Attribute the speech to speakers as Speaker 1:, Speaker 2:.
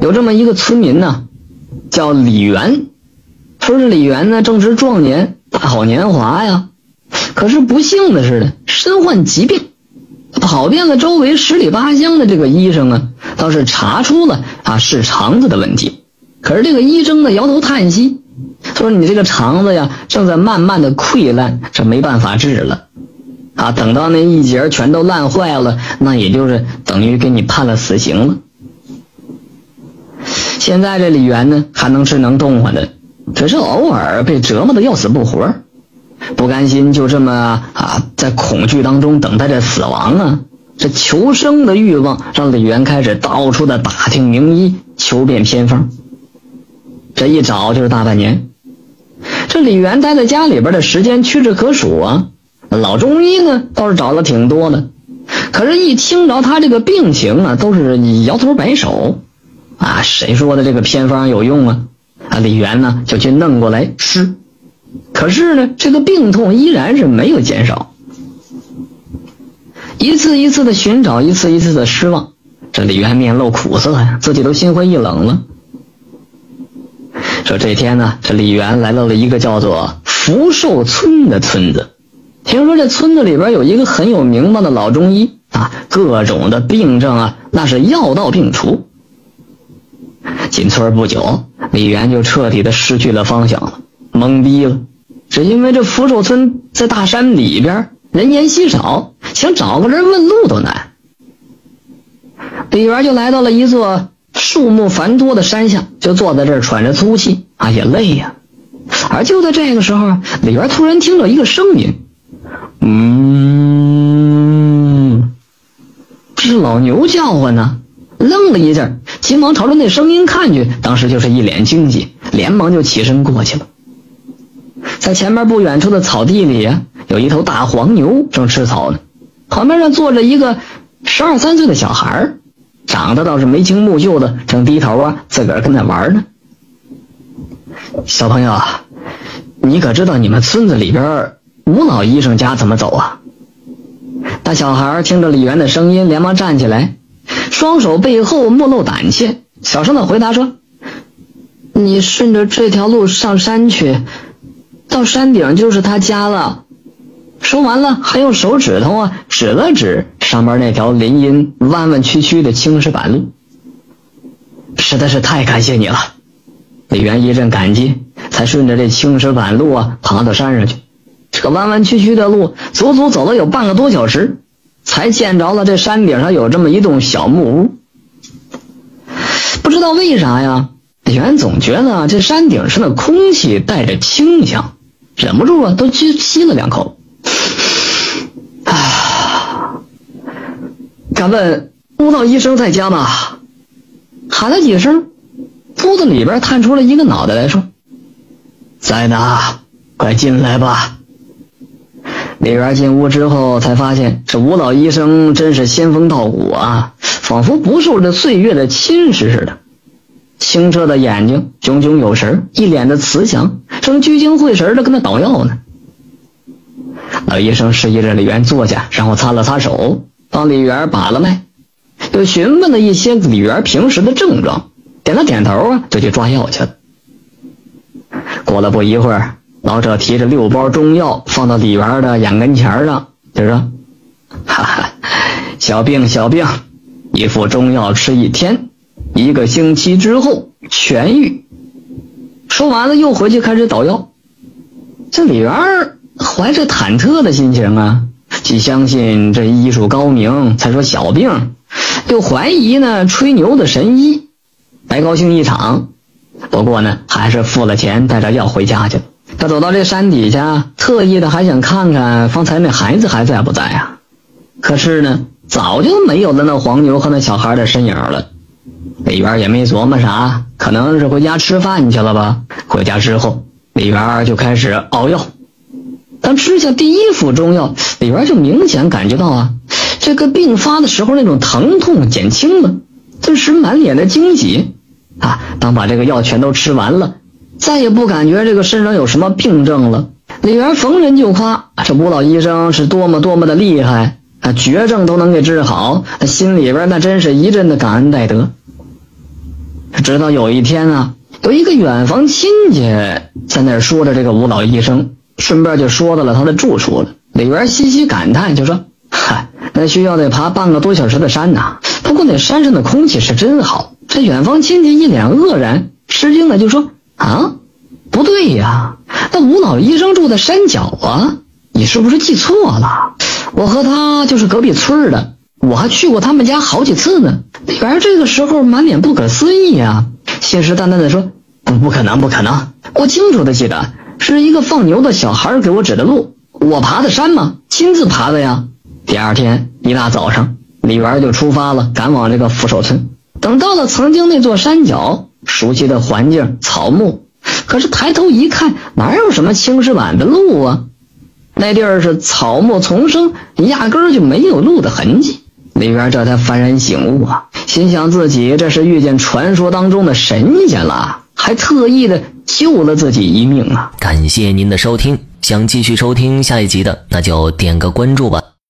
Speaker 1: 有这么一个村民呢，叫李元。说是李元呢，正值壮年，大好年华呀。可是不幸的是呢，身患疾病，跑遍了周围十里八乡的这个医生啊，倒是查出了啊是肠子的问题。可是这个医生呢，摇头叹息，说你这个肠子呀，正在慢慢的溃烂，这没办法治了。啊，等到那一节全都烂坏了，那也就是等于给你判了死刑了。现在这李元呢，还能吃能动唤的，只是偶尔被折磨的要死不活，不甘心就这么啊，在恐惧当中等待着死亡啊。这求生的欲望让李元开始到处的打听名医，求遍偏方。这一找就是大半年，这李元待在家里边的时间屈指可数啊。老中医呢倒是找了挺多的，可是，一听着他这个病情啊，都是摇头摆手，啊，谁说的这个偏方有用啊？啊，李元呢就去弄过来吃，可是呢，这个病痛依然是没有减少。一次一次的寻找，一次一次的失望，这李元面露苦涩呀，自己都心灰意冷了。说这天呢，这李元来到了一个叫做福寿村的村子。听说这村子里边有一个很有名望的老中医啊，各种的病症啊，那是药到病除。进村不久，李元就彻底的失去了方向了，懵逼了。只因为这福寿村在大山里边，人烟稀少，想找个人问路都难。李元就来到了一座树木繁多的山下，就坐在这儿喘着粗气，啊，也累呀。而就在这个时候，李元突然听到一个声音。嗯，这是老牛叫唤呢。愣了一下，急忙朝着那声音看去，当时就是一脸惊喜，连忙就起身过去了。在前面不远处的草地里呀，有一头大黄牛正吃草呢，旁边上坐着一个十二三岁的小孩长得倒是眉清目秀的，正低头啊自个儿跟那玩呢。小朋友，你可知道你们村子里边？吴老医生家怎么走啊？那小孩听着李元的声音，连忙站起来，双手背后莫露胆怯，小声的回答说：“你顺着这条路上山去，到山顶就是他家了。”说完了，还用手指头啊指了指上边那条林荫弯弯曲曲的青石板路。实在是太感谢你了，李元一阵感激，才顺着这青石板路啊爬到山上去。这个弯弯曲曲的路，足足走了有半个多小时，才见着了这山顶上有这么一栋小木屋。不知道为啥呀，李元总觉得这山顶上的空气带着清香，忍不住啊，都去吸了两口。啊！敢问吴道医生在家吗？喊了几声，屋子里边探出了一个脑袋来说：“在呢，快进来吧。”李元进屋之后，才发现这吴老医生真是仙风道骨啊，仿佛不受这岁月的侵蚀似的。清澈的眼睛，炯炯有神，一脸的慈祥，正聚精会神的跟他捣药呢。老医生示意着李元坐下，然后擦了擦手，帮李元把了脉，又询问了一些李元平时的症状，点了点头啊，就去抓药去了。过了不一会儿。老者提着六包中药放到李元的眼跟前上，就说：“ 哈哈，小病小病，一副中药吃一天，一个星期之后痊愈。”说完了，又回去开始捣药。这李元怀着忐忑的心情啊，既相信这医术高明，才说小病，又怀疑呢吹牛的神医，白高兴一场。不过呢，还是付了钱，带着药回家去了。他走到这山底下，特意的还想看看方才那孩子还在不在啊？可是呢，早就没有了那黄牛和那小孩的身影了。李元也没琢磨啥，可能是回家吃饭去了吧。回家之后，李元就开始熬药。当吃下第一副中药，李元就明显感觉到啊，这个病发的时候那种疼痛减轻了，顿时满脸的惊喜啊！当把这个药全都吃完了。再也不感觉这个身上有什么病症了。李元逢人就夸这吴老医生是多么多么的厉害啊，绝症都能给治好。心里边那真是一阵的感恩戴德。直到有一天啊，有一个远房亲戚在那儿说着这个吴老医生，顺便就说到了他的住处了。李元嘻嘻感叹，就说：“嗨，那需要得爬半个多小时的山呐。不过那山上的空气是真好。”这远房亲戚一脸愕然、吃惊的就说：“啊，不对呀，那吴老医生住在山脚啊，你是不是记错了？我和他就是隔壁村的，我还去过他们家好几次呢。”李元这个时候满脸不可思议啊，信誓旦旦的说：“不，不可能，不可能！我清楚的记得，是一个放牛的小孩给我指的路。我爬的山吗？亲自爬的呀。”第二天一大早上，李元就出发了，赶往这个福寿村。等到了曾经那座山脚，熟悉的环境草木，可是抬头一看，哪有什么青石板的路啊？那地儿是草木丛生，压根儿就没有路的痕迹。李元这才幡然醒悟啊，心想自己这是遇见传说当中的神仙了，还特意的救了自己一命啊！
Speaker 2: 感谢您的收听，想继续收听下一集的，那就点个关注吧。